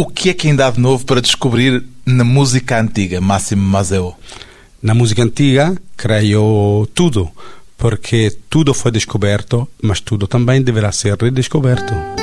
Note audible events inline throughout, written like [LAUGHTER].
O que é que ainda há de novo para descobrir na música antiga, Máximo Mazeo? Na música antiga, creio tudo, porque tudo foi descoberto, mas tudo também deverá ser redescoberto.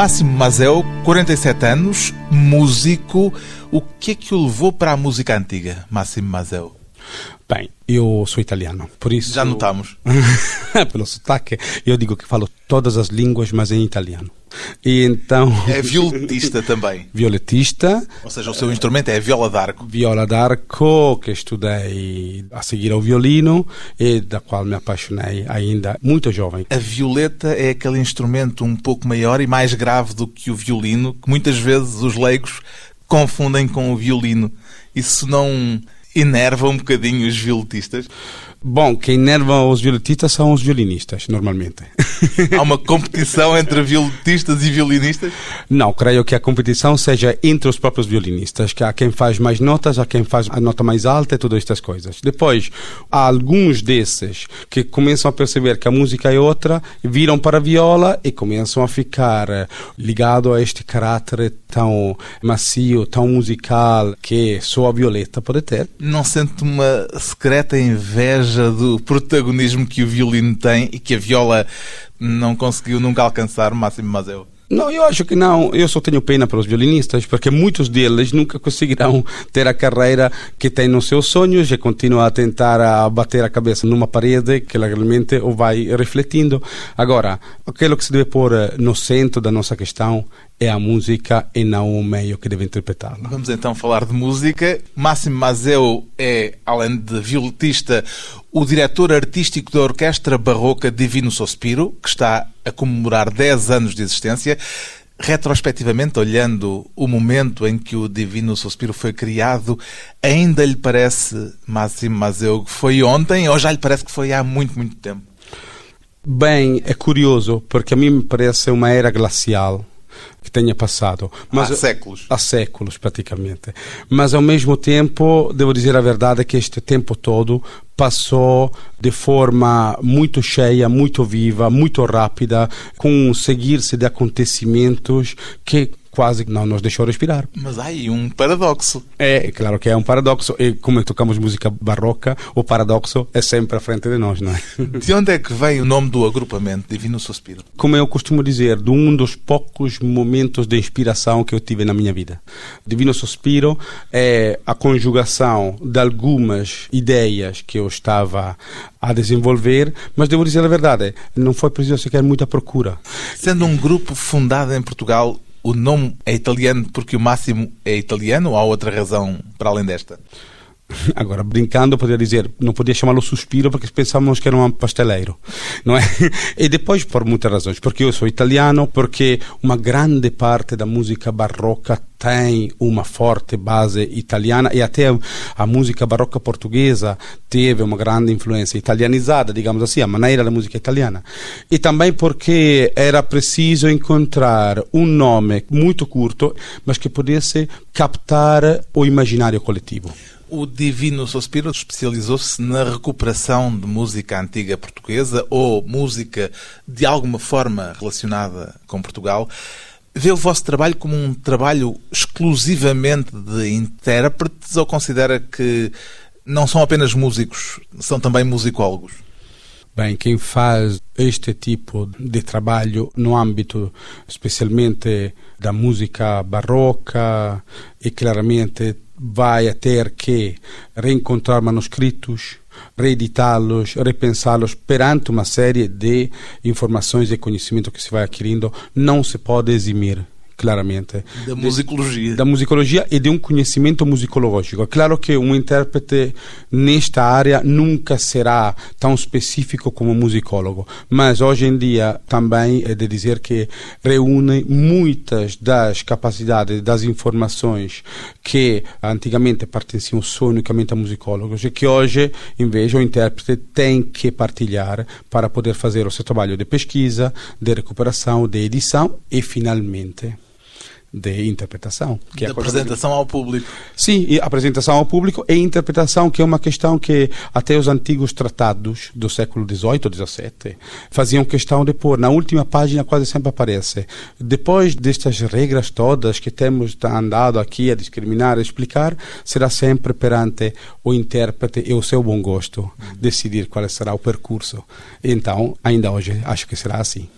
Máximo Mazel, 47 anos, músico. O que é que o levou para a música antiga, Máximo Mazel? Bem, eu sou italiano, por isso... Já notamos. [LAUGHS] Pelo sotaque, eu digo que falo todas as línguas, mas em italiano. E então... É violetista também. [LAUGHS] Violetista. Ou seja, o seu instrumento é a viola d'arco. Viola d'arco, que estudei a seguir ao violino e da qual me apaixonei ainda muito jovem. A violeta é aquele instrumento um pouco maior e mais grave do que o violino, que muitas vezes os leigos confundem com o violino. Isso não enerva um bocadinho os violetistas? Bom, quem enerva os violetistas são os violinistas, normalmente. [LAUGHS] Há uma competição entre violetistas e violinistas? Não, creio que a competição seja entre os próprios violinistas, que há quem faz mais notas, há quem faz a nota mais alta e todas estas coisas. Depois, há alguns desses que começam a perceber que a música é outra, viram para a viola e começam a ficar eh, ligados a este caráter tão macio, tão musical que só a violeta pode ter. Não sente uma secreta inveja do protagonismo que o violino tem e que a viola não conseguiu nunca alcançar, Máximo Mazeu? Não, eu acho que não. Eu só tenho pena para os violinistas, porque muitos deles nunca conseguirão ter a carreira que têm nos seus sonhos e continuam a tentar a bater a cabeça numa parede que realmente o vai refletindo. Agora, aquilo que se deve pôr no centro da nossa questão é a música e não o meio que deve interpretá-la. Vamos então falar de música. Máximo Mazeu é, além de violetista, o diretor artístico da Orquestra Barroca Divino Sospiro, que está a comemorar 10 anos de existência. Retrospectivamente, olhando o momento em que o Divino Sospiro foi criado, ainda lhe parece, Máximo Mazeu, que foi ontem ou já lhe parece que foi há muito, muito tempo? Bem, é curioso, porque a mim me parece uma era glacial que tenha passado. Mas, há séculos. Há séculos, praticamente. Mas, ao mesmo tempo, devo dizer a verdade que este tempo todo passou de forma muito cheia, muito viva, muito rápida, com seguir-se de acontecimentos que quase não nos deixou respirar. Mas há aí um paradoxo. É, claro que é um paradoxo. E como tocamos música barroca, o paradoxo é sempre à frente de nós, não é? [LAUGHS] De onde é que vem o nome do agrupamento Divino Suspiro? Como eu costumo dizer, de um dos poucos momentos de inspiração que eu tive na minha vida. Divino Suspiro é a conjugação de algumas ideias que eu estava a desenvolver, mas devo dizer a verdade, não foi preciso sequer muita procura. Sendo um grupo fundado em Portugal, o nome é italiano porque o Máximo é italiano ou há outra razão para além desta? [LAUGHS] Agora, brincando, poderia dizer, não podia chamá-lo Suspiro porque pensávamos que era um pasteleiro, não é? [LAUGHS] E depois por muitas razões, porque eu sou italiano, porque uma grande parte da música barroca tem uma forte base italiana e até a música barroca portuguesa teve uma grande influência italianizada, digamos assim, a maneira da música italiana. E também porque era preciso encontrar um nome muito curto, mas que pudesse captar o imaginário coletivo. O Divino Sospiro especializou-se na recuperação de música antiga portuguesa ou música de alguma forma relacionada com Portugal. Vê o vosso trabalho como um trabalho exclusivamente de intérpretes ou considera que não são apenas músicos, são também musicólogos? Bem, quem faz este tipo de trabalho no âmbito especialmente da música barroca e claramente vai ter que reencontrar manuscritos, reeditá-los, repensá-los perante uma série de informações e conhecimento que se vai adquirindo, não se pode eximir claramente. Da musicologia. Da musicologia e de um conhecimento musicológico. É claro que um intérprete nesta área nunca será tão específico como um musicólogo, mas hoje em dia também é de dizer que reúne muitas das capacidades, das informações que antigamente pertenciam só unicamente a musicólogos e que hoje, invece, o intérprete tem que partilhar para poder fazer o seu trabalho de pesquisa, de recuperação, de edição e, finalmente, de interpretação. Que de é apresentação ao público. Sim, e apresentação ao público e interpretação, que é uma questão que até os antigos tratados do século XVIII ou XVII faziam questão de pôr. Na última página quase sempre aparece. Depois destas regras todas que temos andado aqui a discriminar, a explicar, será sempre perante o intérprete e o seu bom gosto decidir qual será o percurso. Então, ainda hoje, acho que será assim.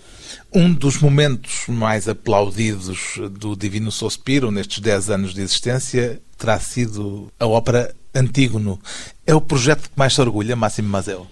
Um dos momentos mais aplaudidos do Divino Sospiro nestes 10 anos de existência terá sido a ópera Antígono. É o projeto que mais se orgulha, Máximo Mazel?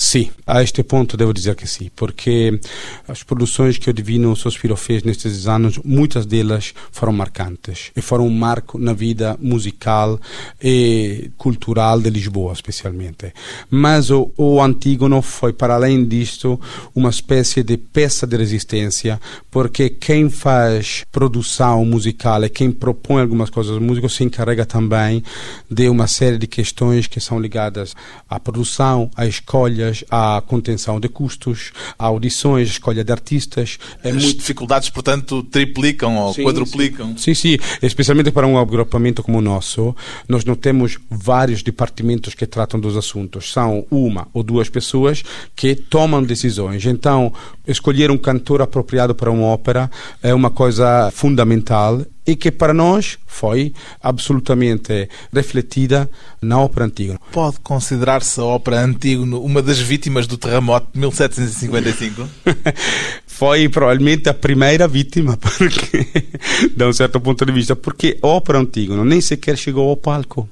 Sim, a este ponto devo dizer que sim, porque as produções que o Divino Sospiro fez nestes anos, muitas delas foram marcantes e foram um marco na vida musical e cultural de Lisboa, especialmente. Mas o, o Antígono foi, para além disto, uma espécie de peça de resistência, porque quem faz produção musical e quem propõe algumas coisas músicas se encarrega também de uma série de questões que são ligadas à produção, à escolha à contenção de custos, à audições, escolha de artistas. É As muito... dificuldades, portanto, triplicam ou sim, quadruplicam. Sim. sim, sim. Especialmente para um agrupamento como o nosso, nós não temos vários departamentos que tratam dos assuntos. São uma ou duas pessoas que tomam decisões. Então, escolher um cantor apropriado para uma ópera é uma coisa fundamental e que para nós foi absolutamente refletida na ópera Antígono. Pode considerar-se a ópera Antígono uma das vítimas do terremoto de 1755? [LAUGHS] foi provavelmente a primeira vítima, [LAUGHS] porque, de um certo ponto de vista, porque a ópera Antígono nem sequer chegou ao palco.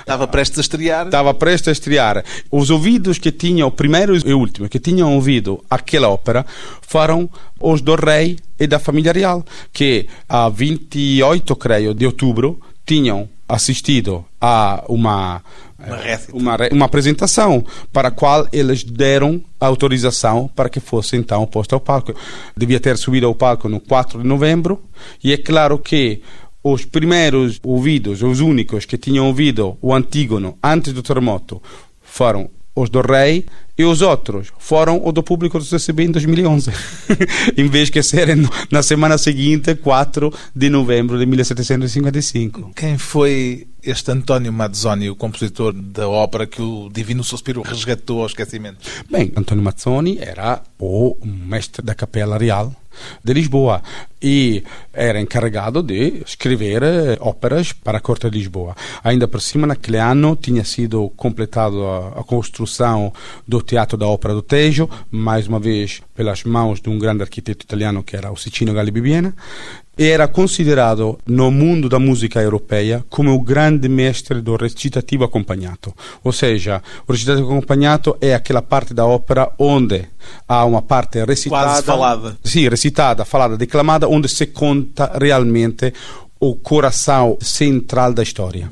Estava prestes a estrear. Estava prestes a estrear. Os ouvidos que tinham, o primeiro e o último, que tinham ouvido aquela ópera, foram os do rei e da família real, que a 28, creio, de outubro, tinham assistido a uma uma, uma, uma, apresentação para a qual eles deram autorização para que fosse então posto ao palco. Devia ter subido ao palco no 4 de novembro e é claro que os primeiros ouvidos, os únicos que tinham ouvido o Antígono antes do terremoto, foram os do rei e os outros foram o do público do CCB em 2011, [LAUGHS] em vez de serem na semana seguinte, 4 de novembro de 1755. Quem foi este António Mazzoni, o compositor da ópera que o Divino Suspiro resgatou ao esquecimento? Bem, António Mazzoni era o mestre da Capela Real de Lisboa e era encarregado de escrever eh, óperas para a corte de Lisboa. Ainda por cima, naquele ano, tinha sido completado a, construção do Teatro da Ópera do Tejo, mais uma vez pelas mãos de um grande arquiteto italiano que era o Sicino Galibibiena, era considerato no mundo da música europeia come o grande mestre do recitativo acompanhato. Ou seja, o recitativo acompanhato é aquela parte da ópera onde há uma parte recitada. Quase falada. Sim, recitada, falada, declamada, onde se conta realmente o coração central da história.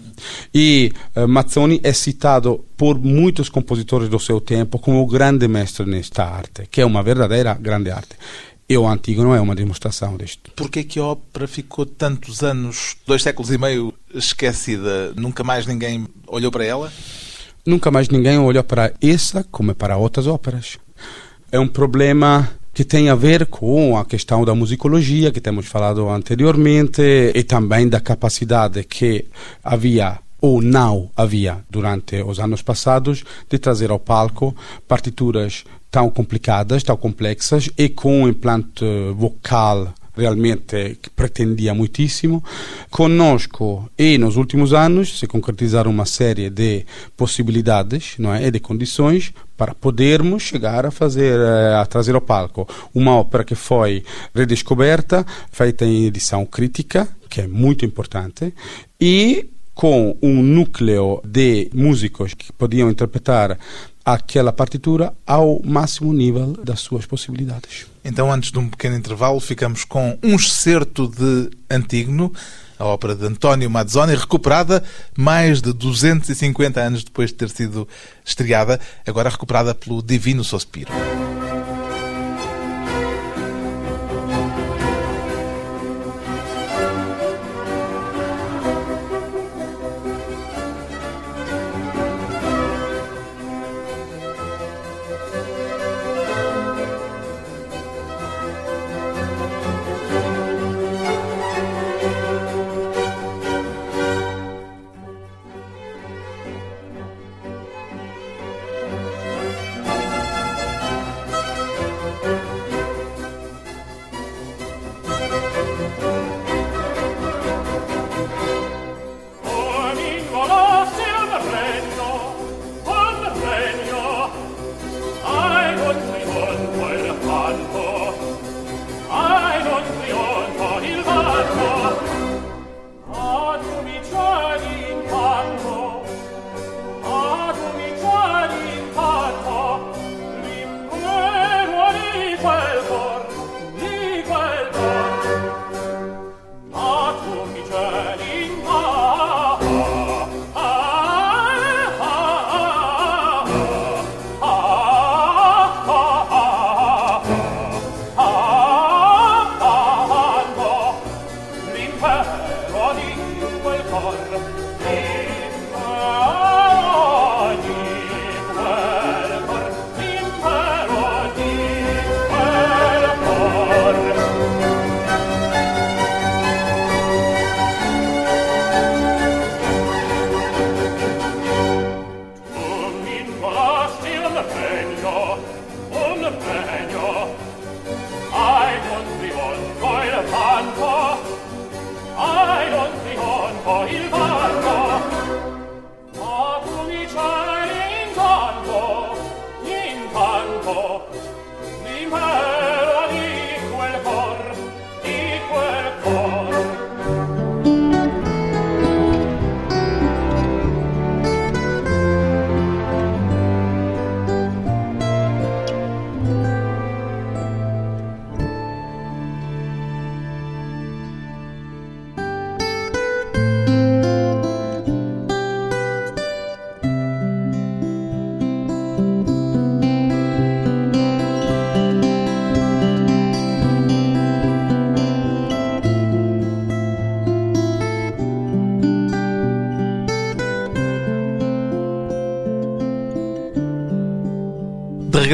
E uh, Mazzoni é citado por muitos compositores do seu tempo como o grande mestre nesta arte, que é uma verdadeira grande arte. E o Antigo não é uma demonstração disto. Porquê que a ópera ficou tantos anos, dois séculos e meio, esquecida? Nunca mais ninguém olhou para ela? Nunca mais ninguém olhou para essa como para outras óperas. É um problema que tem a ver com a questão da musicologia que temos falado anteriormente e também da capacidade que havia ou não havia durante os anos passados de trazer ao palco partituras tão complicadas, tão complexas e com um implante vocal realmente que pretendia muitíssimo. Conosco e nos últimos anos se concretizaram uma série de possibilidades não é? e de condições para podermos chegar a fazer eh, a trazer ao palco uma ópera que foi redescoberta, feita em edição crítica, que é muito importante, e com um núcleo de músicos que podiam interpretar aquela partitura ao máximo nível das suas possibilidades. Então, antes de um pequeno intervalo, ficamos com um excerto de Antígono, a ópera de António Mazzoni, recuperada mais de 250 anos depois de ter sido estreada, agora recuperada pelo Divino Sospiro.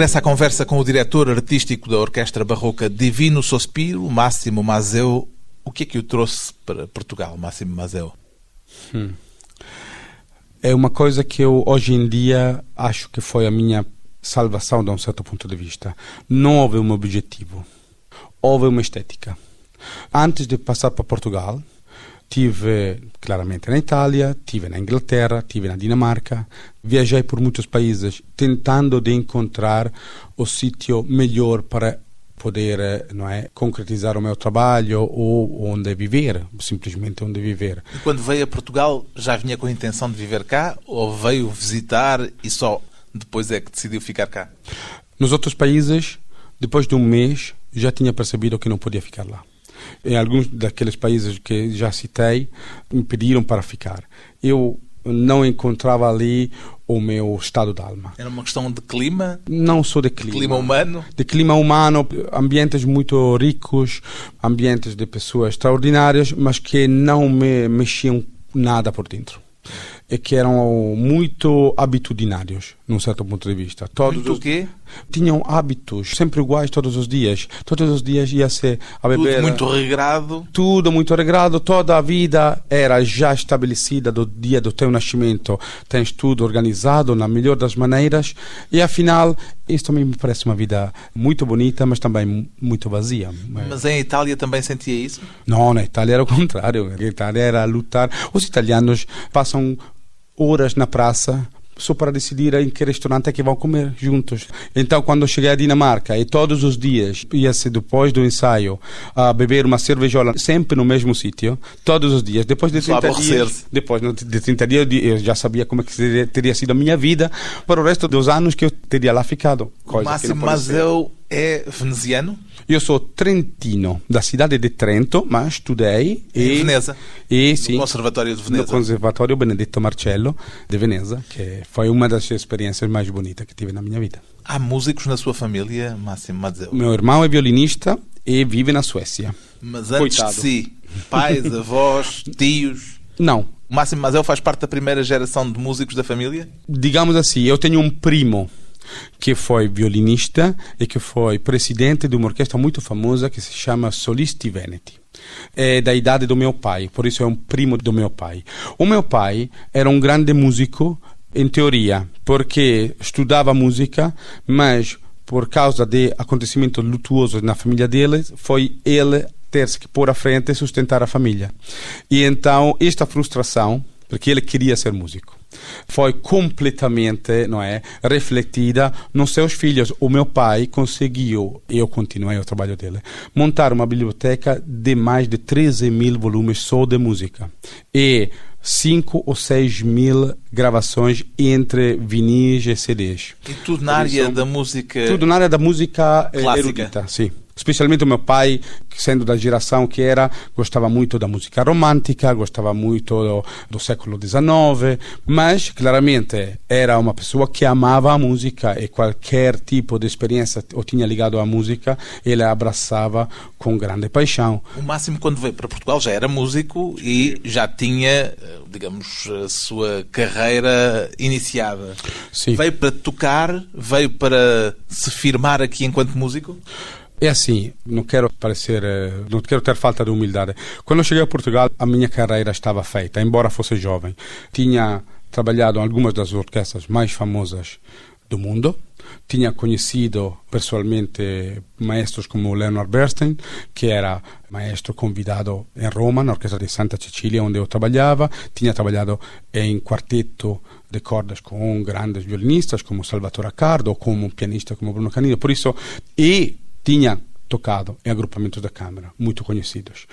Regressa à conversa com o diretor artístico da Orquestra Barroca Divino Sospiro, Máximo Mazeu. O que é que o trouxe para Portugal, Máximo Mazeu? Hum. É uma coisa que eu hoje em dia acho que foi a minha salvação de um certo ponto de vista. Não houve um objetivo, houve uma estética. Antes de passar para Portugal, Tive claramente na Itália, tive na Inglaterra, tive na Dinamarca, viajei por muitos países tentando de encontrar o sítio melhor para poder não é, concretizar o meu trabalho ou onde viver, simplesmente onde viver. E quando veio a Portugal, já vinha com a intenção de viver cá ou veio visitar e só depois é que decidiu ficar cá? Nos outros países, depois de um mês, já tinha percebido que não podia ficar lá. Em alguns daqueles países que já citei, me pediram para ficar. Eu não encontrava ali o meu estado de alma. Era uma questão de clima? Não só de clima. De clima humano? De clima humano, ambientes muito ricos, ambientes de pessoas extraordinárias, mas que não me mexiam nada por dentro e que eram muito habitudinários, num certo ponto de vista. Todos muito o quê? Tinham hábitos sempre iguais todos os dias. Todos os dias ia-se a beber. Tudo muito regrado. Tudo muito regrado. Toda a vida era já estabelecida do dia do teu nascimento. Tens tudo organizado na melhor das maneiras. E afinal, isso também me parece uma vida muito bonita, mas também muito vazia. Mas em Itália também sentia isso? Não, na Itália era o contrário. Na Itália era lutar. Os italianos passam horas na praça só para decidir em que restaurante é que vão comer juntos. Então, quando cheguei à Dinamarca e todos os dias ia-se depois do ensaio a beber uma cervejola sempre no mesmo sítio, todos os dias, depois de 30 dias, depois de 30 dias eu já sabia como é que seria, teria sido a minha vida para o resto dos anos que eu teria lá ficado. Coisa Máximo Mazeu é veneziano? Eu sou trentino, da cidade de Trento, mas estudei em Veneza. E, sim, no Conservatório de Veneza. No Conservatório Benedetto Marcello de Veneza, que foi uma das experiências mais bonitas que tive na minha vida. Há músicos na sua família, Máximo Mazeu? Meu irmão é violinista e vive na Suécia. Mas antes Coitado. de si, pais, [LAUGHS] avós, tios? Não. Máximo Mazeu faz parte da primeira geração de músicos da família? Digamos assim, eu tenho um primo que foi violinista e que foi presidente de uma orquestra muito famosa que se chama Solisti Veneti. É da idade do meu pai, por isso é um primo do meu pai. O meu pai era um grande músico, em teoria, porque estudava música, mas por causa de acontecimentos lutuosos na família dele, foi ele ter-se que pôr à frente e sustentar a família. E então, esta frustração, porque ele queria ser músico, foi completamente não é, refletida nos seus filhos. O meu pai conseguiu, e eu continuei o trabalho dele, montar uma biblioteca de mais de 13 mil volumes só de música. E 5 ou 6 mil gravações entre vinis e CDs. E tudo na área da música. Tudo na área da música clássica. erudita, sim especialmente o meu pai, sendo da geração que era, gostava muito da música romântica, gostava muito do, do século XIX, mas claramente era uma pessoa que amava a música e qualquer tipo de experiência ou tinha ligado à música, ele abraçava com grande paixão. O máximo quando veio para Portugal já era músico e já tinha, digamos, a sua carreira iniciada. Sim. Veio para tocar, veio para se firmar aqui enquanto músico? É assim, não quero parecer, eh, não quero ter falta de humildade. Quando eu cheguei a Portugal, a minha carreira estava feita, embora fosse jovem. Tinha trabalhado em algumas das orquestras mais famosas do mundo. Tinha conhecido pessoalmente maestros como Leonard Bernstein, que era maestro convidado em Roma, na Orquestra de Santa Cecilia, onde eu trabalhava. Tinha trabalhado em quarteto de cordas com grandes violinistas como Salvatore Accardo, como um pianista como Bruno Canino. Por isso, e tinha tocado em agrupamentos da Câmara, muito conhecidos.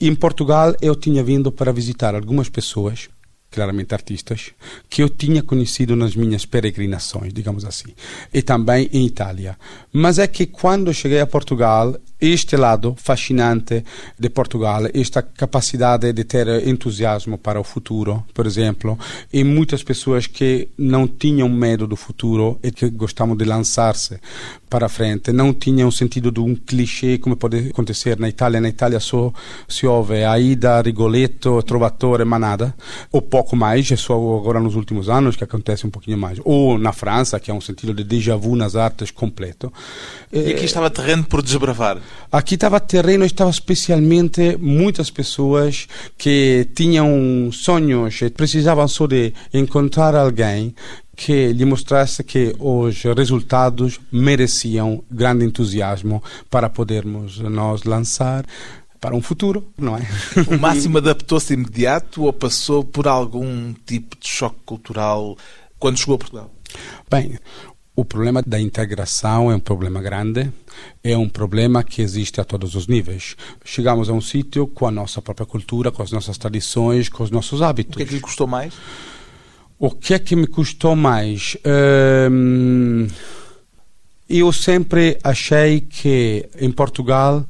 Em Portugal, eu tinha vindo para visitar algumas pessoas, claramente artistas, que eu tinha conhecido nas minhas peregrinações, digamos assim, e também em Itália. Mas é que quando cheguei a Portugal, este lado fascinante de Portugal, esta capacidade de ter entusiasmo para o futuro, por exemplo, e muitas pessoas que não tinham medo do futuro e que gostavam de lançar-se para frente, não tinham sentido de um clichê como pode acontecer na Itália. Na Itália só se ouve Aida, Rigoletto, Trovatore, Manada, ou pouco mais, é só agora nos últimos anos que acontece um pouquinho mais. Ou na França, que é um sentido de déjà vu nas artes completo. E aqui estava terreno por desbravar. Aqui estava terreno, estava especialmente muitas pessoas que tinham sonhos e precisavam só de encontrar alguém que lhe mostrasse que os resultados mereciam grande entusiasmo para podermos nós lançar para um futuro, não é? O Máximo adaptou-se imediato ou passou por algum tipo de choque cultural quando chegou a Portugal? Bem, o problema da integração é um problema grande, é um problema que existe a todos os níveis. Chegamos a um sítio com a nossa própria cultura, com as nossas tradições, com os nossos hábitos. O que é que lhe custou mais? O que é que me custou mais? Hum, eu sempre achei que em Portugal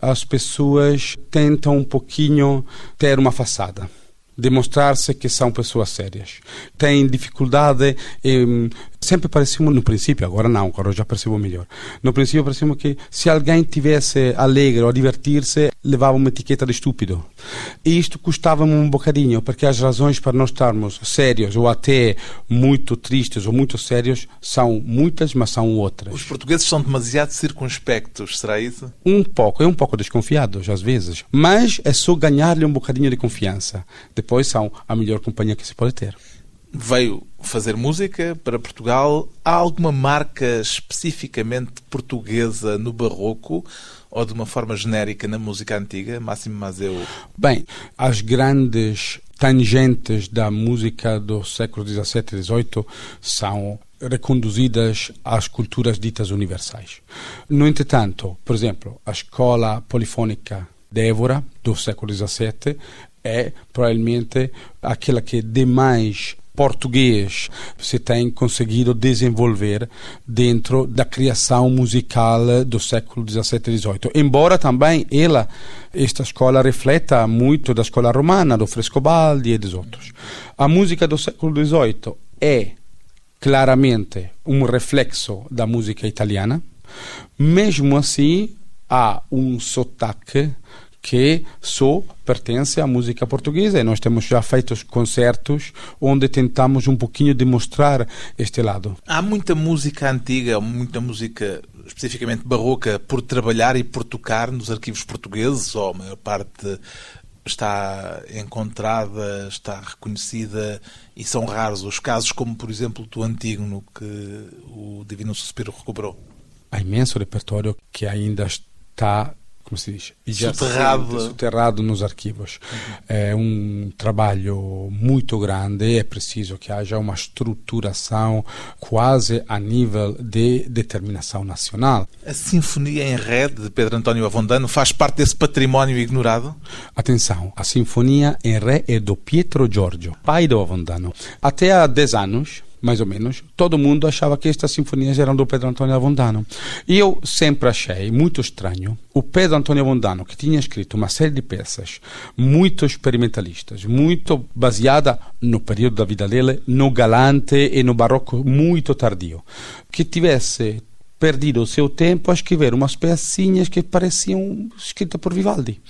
as pessoas tentam um pouquinho ter uma façada demonstrar-se que são pessoas sérias. Têm dificuldade em sempre pareceu no princípio, agora não, agora já percebo melhor. No princípio pareceu que se alguém tivesse alegre ou a divertir-se, levava uma etiqueta de estúpido. E isto custava-me um bocadinho, porque as razões para nós estarmos sérios ou até muito tristes ou muito sérios são muitas, mas são outras. Os portugueses são demasiado circunspectos, será isso? Um pouco, é um pouco desconfiados às vezes, mas é só ganhar-lhe um bocadinho de confiança. Depois são a melhor companhia que se pode ter veio fazer música para Portugal. Há alguma marca especificamente portuguesa no barroco ou de uma forma genérica na música antiga? Máximo Mazeu? Bem, as grandes tangentes da música do século XVII e XVIII são reconduzidas às culturas ditas universais. No entretanto, por exemplo, a escola polifônica d'Évora do século XVII é provavelmente aquela que demais português se tem conseguido desenvolver dentro da criação musical do século XVII e XVIII. Embora também ela, esta escola, refleta muito da escola romana, do Frescobaldi e dos outros. A música do século XVIII é claramente um reflexo da música italiana, mesmo assim há um sotaque que só pertence à música portuguesa e nós temos já feito concertos onde tentamos um pouquinho demonstrar este lado. Há muita música antiga, muita música especificamente barroca por trabalhar e por tocar nos arquivos portugueses, ou a maior parte está encontrada, está reconhecida e são raros os casos, como por exemplo do Antígono, que o Divino Suspiro recuperou. Há imenso repertório que ainda está como se diz, soterrado. soterrado nos arquivos. Uhum. É um trabalho muito grande, é preciso que haja uma estruturação quase a nível de determinação nacional. A Sinfonia em Ré de Pedro António Avondano faz parte desse património ignorado? Atenção, a Sinfonia em Ré é do Pietro Giorgio, pai do Avondano. Até há 10 anos, mais ou menos, todo mundo achava que estas sinfonias eram do Pedro Antonio Avondano. E eu sempre achei muito estranho o Pedro Antonio Avondano, que tinha escrito uma série de peças muito experimentalistas, muito baseada no período da vida dele, no galante e no barroco muito tardio, que tivesse perdido o seu tempo a escrever umas pecinhas que pareciam escritas por Vivaldi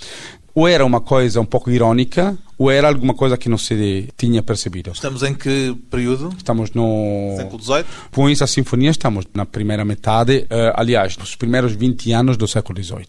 ou era uma coisa um pouco irónica ou era alguma coisa que não se tinha percebido. Estamos em que período? Estamos no século XVIII. Com essa sinfonia estamos na primeira metade, uh, aliás, nos primeiros 20 anos do século XVIII.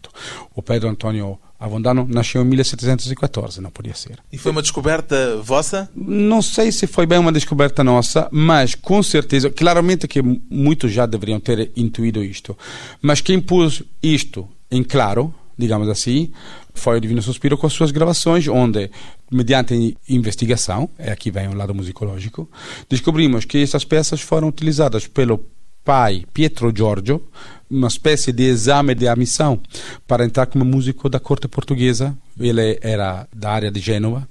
O Pedro Antonio Avondano nasceu em 1714, não podia ser. E foi uma descoberta vossa? Não sei se foi bem uma descoberta nossa, mas com certeza, claramente que muitos já deveriam ter intuído isto. Mas quem pôs isto em claro digamos assim, foi o Divino Suspiro com as suas gravações, onde, mediante investigação, é aqui vem o lado musicológico, descobrimos que essas peças foram utilizadas pelo pai Pietro Giorgio, uma espécie de exame de admissão para entrar como músico da corte portuguesa. Ele era da área de Gênova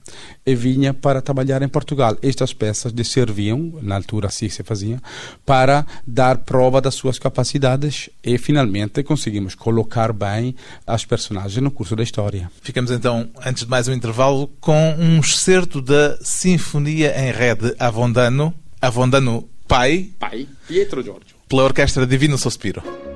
e vinha para trabalhar em Portugal. Estas peças lhe serviam, na altura assim se fazia, para dar prova das suas capacidades e finalmente conseguimos colocar bem as personagens no curso da história. Ficamos então, antes de mais um intervalo, com um excerto da Sinfonia em Ré de Avondano. Avondano pai. Pai, Pietro Giorgio. Pela Orquestra Divino Sospiro.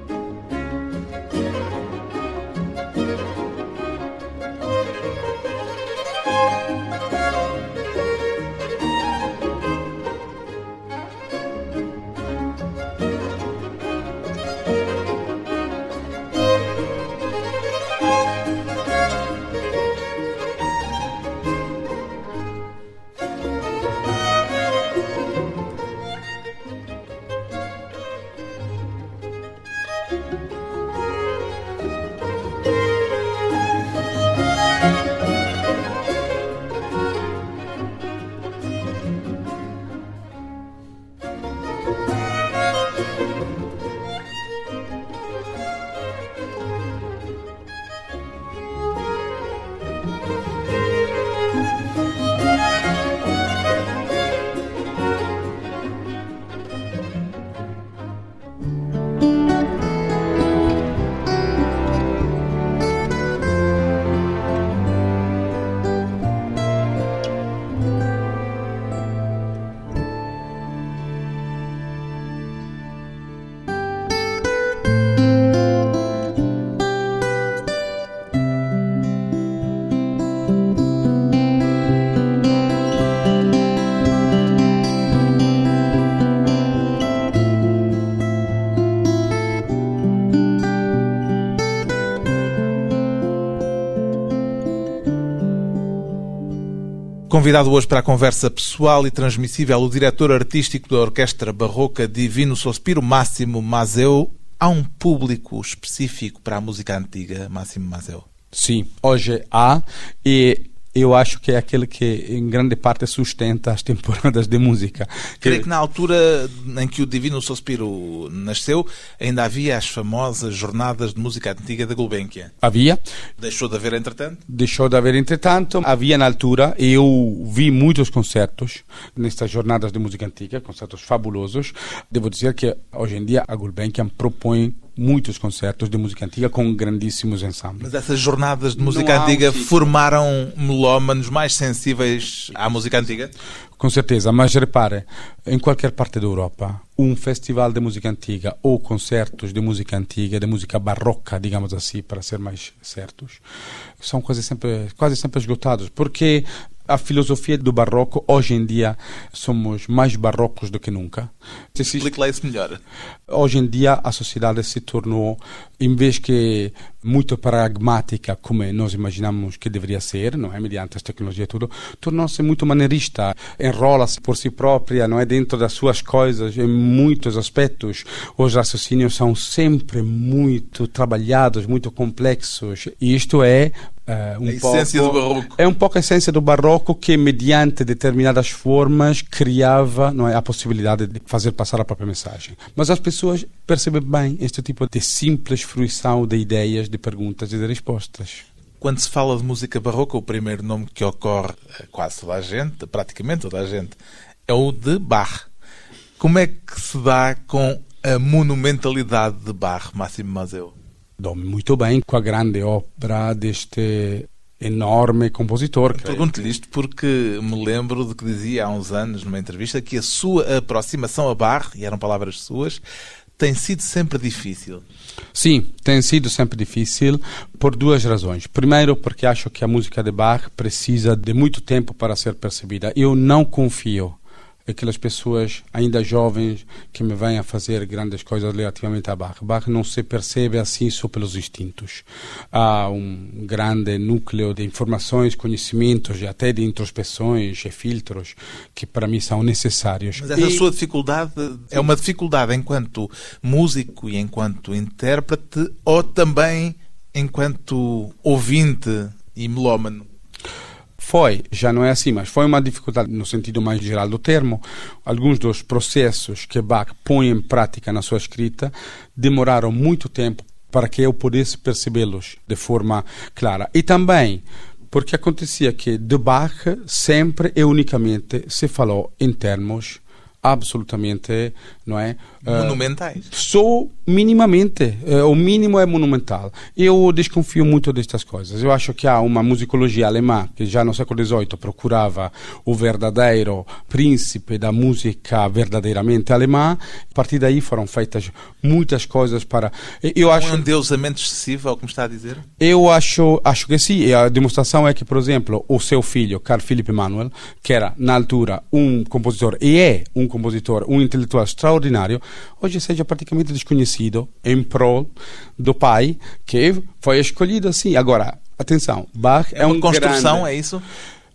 Convidado hoje para a conversa pessoal e transmissível o diretor artístico da Orquestra Barroca Divino Sospiro, Máximo Mazeu. Há um público específico para a música antiga, Máximo Mazeu? Sim, hoje há e eu acho que é aquele que em grande parte sustenta as temporadas de música. Creio que na altura em que o Divino Sospiro nasceu, ainda havia as famosas jornadas de música antiga da Gulbenkian. Havia. Deixou de haver entretanto? Deixou de haver entretanto. Havia na altura, eu vi muitos concertos nestas jornadas de música antiga, concertos fabulosos. Devo dizer que hoje em dia a Gulbenkian propõe muitos concertos de música antiga com grandíssimos ensembles. Mas essas jornadas de música Não antiga formaram melómanos mais sensíveis à música antiga? Com certeza, mas repare, em qualquer parte da Europa, um festival de música antiga ou concertos de música antiga, de música barroca, digamos assim, para ser mais certos, são quase sempre, quase sempre esgotados, porque a filosofia do barroco, hoje em dia, somos mais barrocos do que nunca. Explique lá isso melhor. Hoje em dia, a sociedade se tornou, em vez que muito pragmática, como nós imaginamos que deveria ser, não é? Mediante as tecnologias e tudo, tornou-se muito maneirista, enrola-se por si própria, não é? Dentro das suas coisas, em muitos aspectos. Os raciocínios são sempre muito trabalhados, muito complexos. E isto é Uh, um a essência pouco, do barroco. É um pouco a essência do barroco que, mediante determinadas formas, criava não é, a possibilidade de fazer passar a própria mensagem. Mas as pessoas percebem bem este tipo de simples fruição de ideias, de perguntas e de respostas. Quando se fala de música barroca, o primeiro nome que ocorre a quase toda a gente, praticamente toda a gente, é o de Bach. Como é que se dá com a monumentalidade de Bach, Máximo Mazeu? Dou-me muito bem com a grande ópera deste enorme compositor. Pergunto-lhe isto porque me lembro de que dizia há uns anos, numa entrevista, que a sua aproximação a Bach, e eram palavras suas, tem sido sempre difícil. Sim, tem sido sempre difícil por duas razões. Primeiro, porque acho que a música de Bach precisa de muito tempo para ser percebida. Eu não confio aquelas pessoas ainda jovens que me vêm a fazer grandes coisas relativamente a Bach. Bach não se percebe assim só pelos instintos. Há um grande núcleo de informações, conhecimentos e até de introspeções e filtros que para mim são necessários. Mas essa e... sua dificuldade é uma dificuldade enquanto músico e enquanto intérprete ou também enquanto ouvinte e melómano? Foi, já não é assim, mas foi uma dificuldade no sentido mais geral do termo. Alguns dos processos que Bach põe em prática na sua escrita demoraram muito tempo para que eu pudesse percebê-los de forma clara. E também porque acontecia que de Bach sempre e unicamente se falou em termos absolutamente, não é? Monumentais. Uh, só minimamente. Uh, o mínimo é monumental. Eu desconfio muito destas coisas. Eu acho que há uma musicologia alemã que já no século XVIII procurava o verdadeiro príncipe da música verdadeiramente alemã. A partir daí foram feitas muitas coisas para. Eu acho. Um endeusamento excessivo, é o que me está a dizer? Eu acho, acho que sim. E a demonstração é que, por exemplo, o seu filho, Carl Philipp Emanuel, que era na altura um compositor e é um compositor, um intelectual extraordinário, hoje seja praticamente desconhecido em prol do pai que foi escolhido assim. Agora, atenção, Bach é, é uma um construção, grande... é isso?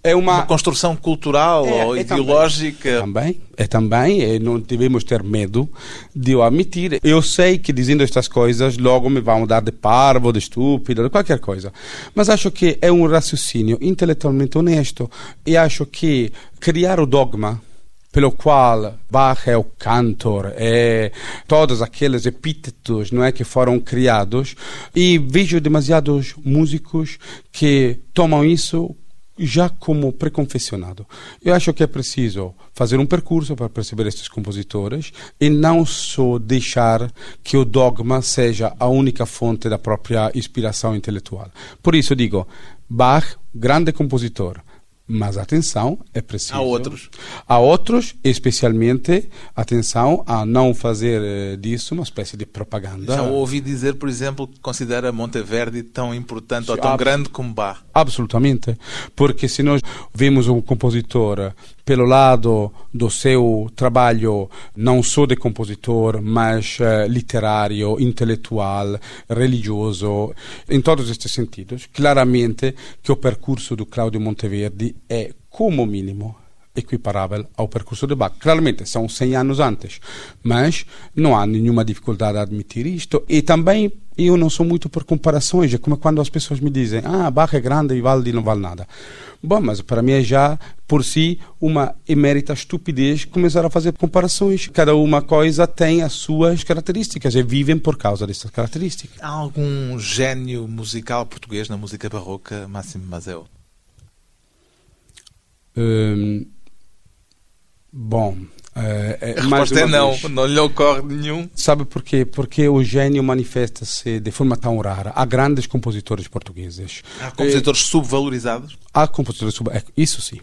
É uma... uma construção cultural é, ou é ideológica. Também, é também, e não devemos ter medo de o admitir. Eu sei que dizendo estas coisas logo me vão dar de parvo, de estúpido, de qualquer coisa. Mas acho que é um raciocínio intelectualmente honesto e acho que criar o dogma pelo qual Bach é o cantor, é todos aqueles epítetos não é que foram criados e vejo demasiados músicos que tomam isso já como preconfessionado. Eu acho que é preciso fazer um percurso para perceber estes compositores e não só deixar que o dogma seja a única fonte da própria inspiração intelectual. Por isso digo, Bach, grande compositor, mas atenção, é preciso. Há outros. Há outros, especialmente, atenção a não fazer eh, disso uma espécie de propaganda. Já ouvi dizer, por exemplo, que considera Monteverdi tão importante Sim, ou tão grande como Bach. Absolutamente. Porque se nós vemos um compositor pelo lado do seu trabalho não só de compositor, mas uh, literário, intelectual, religioso, em todos estes sentidos, claramente que o percurso do Claudio Monteverdi é, como mínimo, equiparável ao percurso de Bach. Claramente, são 100 anos antes, mas não há nenhuma dificuldade a admitir isto. E também eu não sou muito por comparações, é como quando as pessoas me dizem ah, Bach é grande e Vivaldi não vale nada. Bom, mas para mim é já, por si, uma emérita estupidez começar a fazer comparações. Cada uma coisa tem as suas características e vivem por causa dessas características. Há algum gênio musical português na música barroca, Máximo Mazeu? Hum, bom, é, a resposta é não, vez. não lhe ocorre nenhum. Sabe porquê? Porque o gênio manifesta-se de forma tão rara. Há grandes compositores portugueses. Há compositores é, subvalorizados? Há compositores subvalorizados, isso sim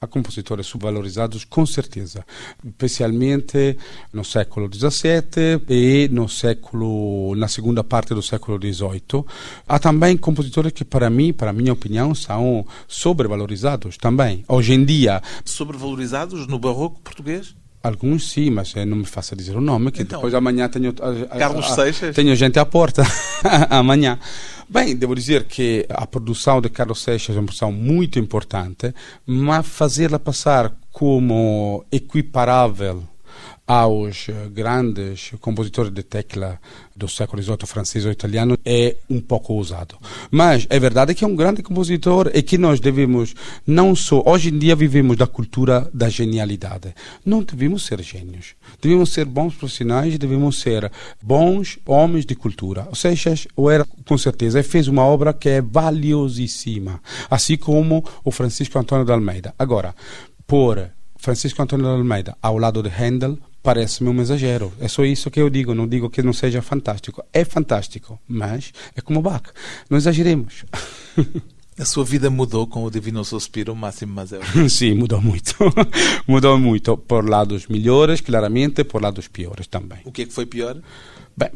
há compositores subvalorizados com certeza, especialmente no século XVII e no século na segunda parte do século XVIII. Há também compositores que para mim, para minha opinião, são sobrevalorizados também. Hoje em dia, sobrevalorizados no barroco português? Alguns sim, mas eh, não me faça dizer o nome, que então, depois amanhã tenho. A, a, Carlos Seixas? Tenho gente à porta [LAUGHS] amanhã. Bem, devo dizer que a produção de Carlos Seixas é uma produção muito importante, mas fazê-la passar como equiparável aos grandes compositores de tecla do século XVIII, francês ou italiano, é um pouco ousado. Mas é verdade que é um grande compositor e que nós devemos, não só, hoje em dia vivemos da cultura da genialidade. Não devemos ser gênios. Devemos ser bons profissionais, devemos ser bons homens de cultura. Ou seja, o era com certeza fez uma obra que é valiosíssima, assim como o Francisco Antônio de Almeida. Agora, por Francisco Antônio de Almeida ao lado de Handel parece-me um exagero. É só isso que eu digo. Não digo que não seja fantástico. É fantástico, mas é como Bach. Não exageremos. [LAUGHS] A sua vida mudou com o Divino Suspiro, Máximo Mazel? [LAUGHS] Sim, mudou muito. [LAUGHS] mudou muito. Por lados melhores, claramente, por lados piores também. O que é que foi pior? Bem,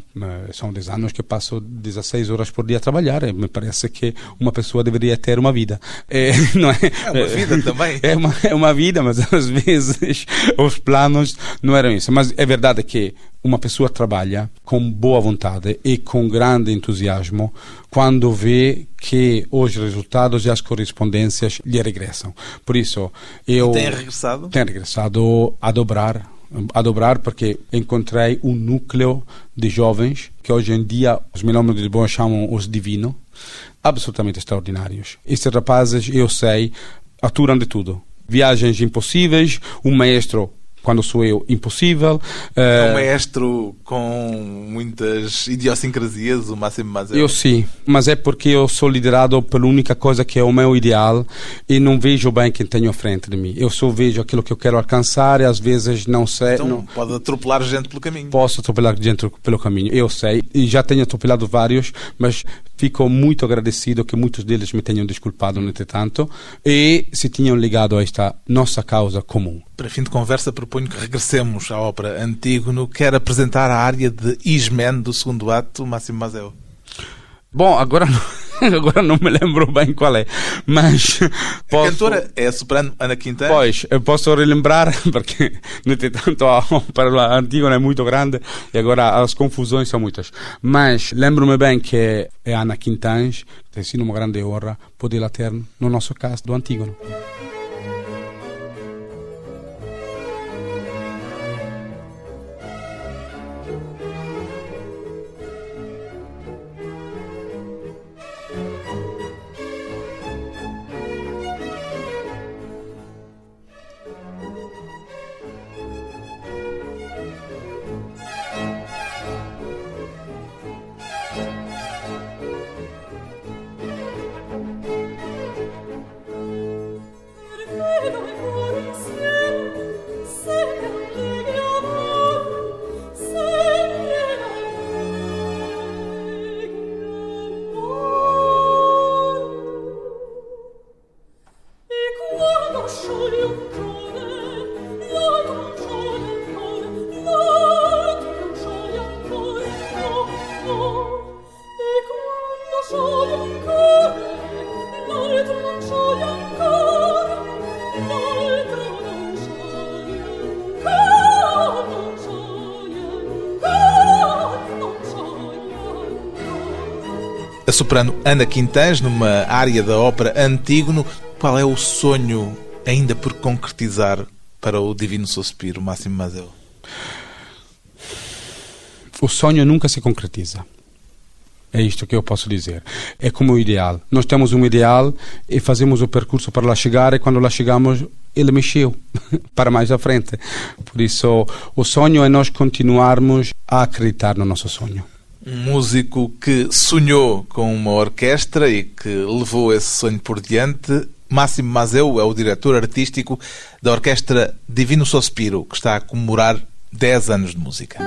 são 10 anos que passo 16 horas por dia a trabalhar e me parece que uma pessoa deveria ter uma vida. É, [LAUGHS] não é? é uma vida também. É uma, é uma vida, mas às vezes os planos não eram isso. Mas é verdade que uma pessoa trabalha com boa vontade e com grande entusiasmo quando vê que os resultados e as correspondências lhe regressam. Por isso, eu. E tem regressado? Tem regressado a dobrar a dobrar porque encontrei um núcleo de jovens que hoje em dia os melhores de Lisboa chamam os divinos, absolutamente extraordinários. Estes rapazes, eu sei, aturam de tudo. Viagens impossíveis, um maestro quando sou eu, impossível. É um maestro com muitas idiosincrasias, o Máximo Mazel. Eu sim, mas é porque eu sou liderado pela única coisa que é o meu ideal e não vejo bem quem tenho à frente de mim. Eu só vejo aquilo que eu quero alcançar e às vezes não sei. Então não... pode atropelar gente pelo caminho. Posso atropelar gente pelo caminho, eu sei. E já tenho atropelado vários, mas fico muito agradecido que muitos deles me tenham desculpado, entretanto, e se tinham ligado a esta nossa causa comum. Para fim de conversa, proponho que regressemos à ópera Antígono. Quer apresentar a área de Ismen do segundo ato, Máximo Mazel. Bom, agora não, [LAUGHS] agora não me lembro bem qual é, mas posso... A cantora é a soprano Ana Quintana? Pois, eu posso relembrar, [LAUGHS] porque no entanto a ópera Antígona é muito grande e agora as confusões são muitas, mas lembro-me bem que é Ana Quintana, tem sido uma grande honra poder ter no nosso caso do Antígono. Soprano Ana Quintães, numa área da ópera Antígono. Qual é o sonho ainda por concretizar para o Divino Suspiro, Máximo Mazeu? O sonho nunca se concretiza. É isto que eu posso dizer. É como o ideal. Nós temos um ideal e fazemos o percurso para lá chegar, e quando lá chegamos, ele mexeu [LAUGHS] para mais à frente. Por isso, o sonho é nós continuarmos a acreditar no nosso sonho. Um músico que sonhou com uma orquestra e que levou esse sonho por diante. Máximo Mazeu é o diretor artístico da Orquestra Divino Sospiro, que está a comemorar 10 anos de música.